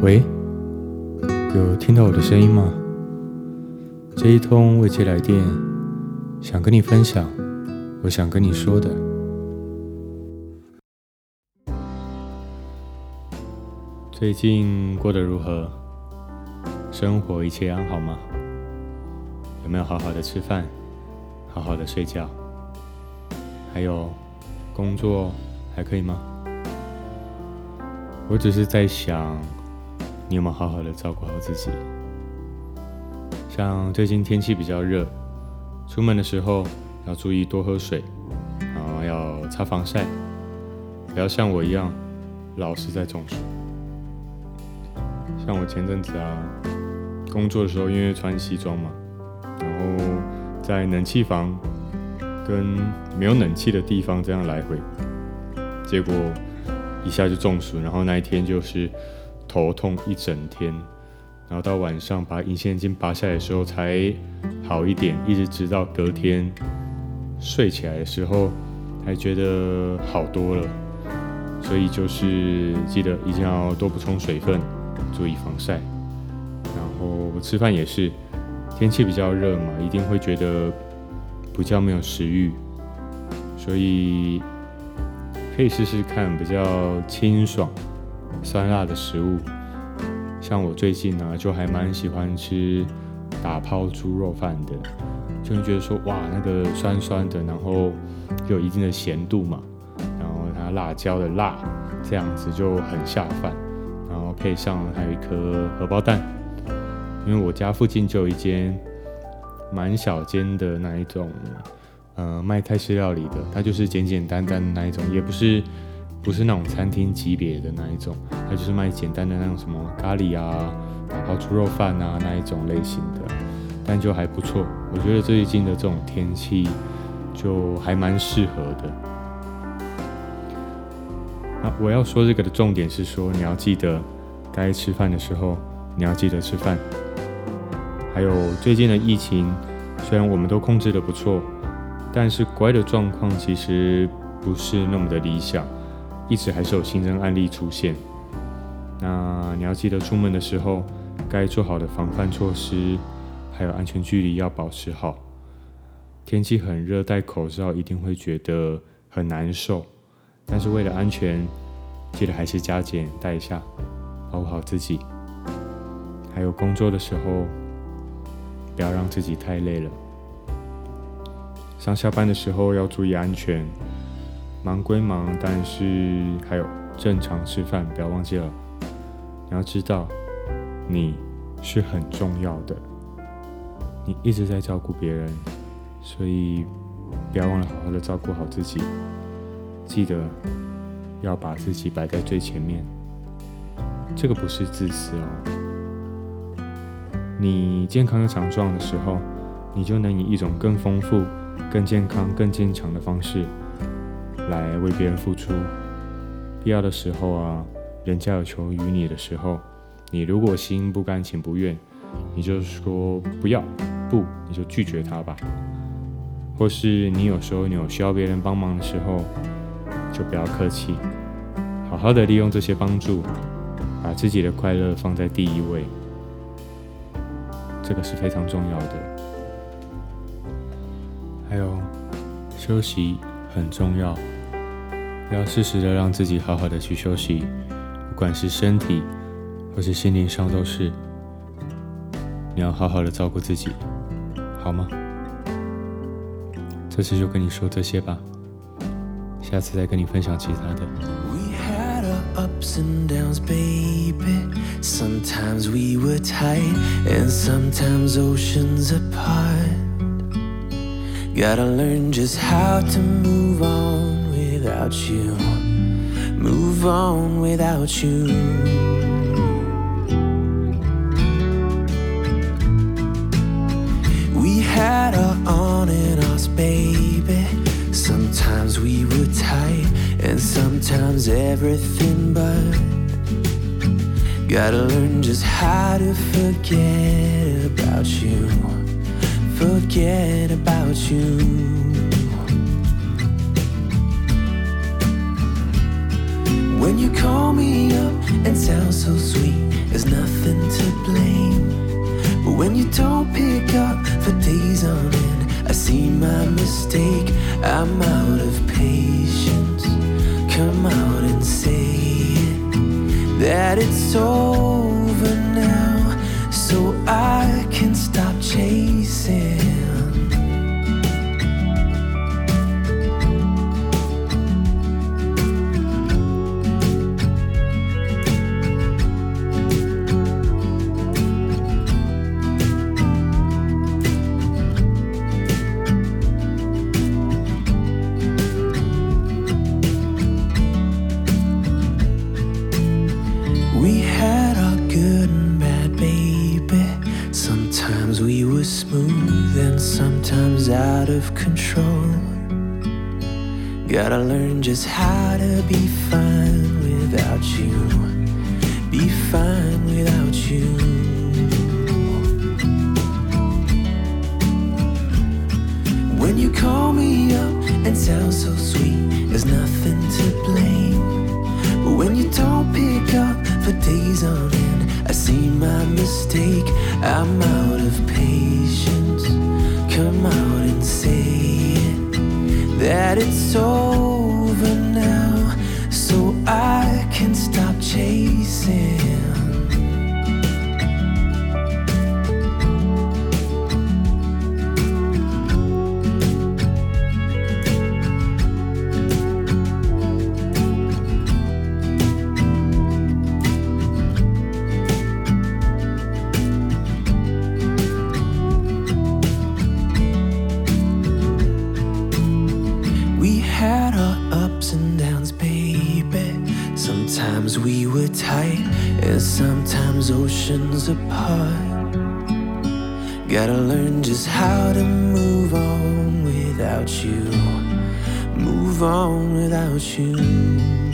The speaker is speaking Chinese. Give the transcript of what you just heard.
喂，有听到我的声音吗？这一通未接来电，想跟你分享，我想跟你说的。最近过得如何？生活一切安好吗？有没有好好的吃饭，好好的睡觉？还有工作还可以吗？我只是在想。你有没有好好的照顾好自己？像最近天气比较热，出门的时候要注意多喝水，然后要擦防晒，不要像我一样老是在中暑。像我前阵子啊，工作的时候因为穿西装嘛，然后在冷气房跟没有冷气的地方这样来回，结果一下就中暑，然后那一天就是。头痛一整天，然后到晚上把隐形眼镜拔下来的时候才好一点，一直直到隔天睡起来的时候才觉得好多了。所以就是记得一定要多补充水分，注意防晒。然后吃饭也是，天气比较热嘛，一定会觉得比较没有食欲，所以可以试试看比较清爽。酸辣的食物，像我最近呢、就还蛮喜欢吃打抛猪肉饭的，就会觉得说，哇，那个酸酸的，然后有一定的咸度嘛，然后它辣椒的辣，这样子就很下饭，然后配上还有一颗荷包蛋，因为我家附近就有一间蛮小间的那一种，呃，卖泰式料理的，它就是简简单单的那一种，也不是。不是那种餐厅级别的那一种，它就是卖简单的那种什么咖喱啊、打抛猪肉饭啊那一种类型的，但就还不错。我觉得最近的这种天气就还蛮适合的。那我要说这个的重点是说，你要记得该吃饭的时候你要记得吃饭。还有最近的疫情，虽然我们都控制的不错，但是国外的状况其实不是那么的理想。一直还是有新增案例出现，那你要记得出门的时候该做好的防范措施，还有安全距离要保持好。天气很热，戴口罩一定会觉得很难受，但是为了安全，记得还是加减戴一下，保护好自己。还有工作的时候，不要让自己太累了。上下班的时候要注意安全。忙归忙，但是还有正常吃饭，不要忘记了。你要知道，你是很重要的，你一直在照顾别人，所以不要忘了好好的照顾好自己。记得要把自己摆在最前面，这个不是自私哦。你健康又强壮的时候，你就能以一种更丰富、更健康、更坚强的方式。来为别人付出，必要的时候啊，人家有求于你的时候，你如果心不甘情不愿，你就说不要，不，你就拒绝他吧。或是你有时候你有需要别人帮忙的时候，就不要客气，好好的利用这些帮助，把自己的快乐放在第一位，这个是非常重要的。还有休息很重要。要适时的让自己好好的去休息，不管是身体或是心灵上都是。你要好好的照顾自己，好吗？这次就跟你说这些吧，下次再跟你分享其他的。We had our ups and downs, baby. Sometimes we were tight, and sometimes oceans apart. Gotta learn just how to move on. Without you, move on without you. We had our on and offs, baby. Sometimes we were tight, and sometimes everything but. Gotta learn just how to forget about you. Forget about you. you call me up and sound so sweet, there's nothing to blame. But when you don't pick up for days on end, I see my mistake. I'm out of patience. Come out and say it, that it's so. We had our good and bad, baby. Sometimes we were smooth and sometimes out of control. Gotta learn just how to be fine without you. Be fine without you. When you call me up and sound so sweet, there's nothing to blame. But when you don't pick up for days on end, I see my mistake. I'm out of patience. Come out and say it that it's over ups and downs, baby. Sometimes we were tight, and sometimes oceans apart. Gotta learn just how to move on without you. Move on without you.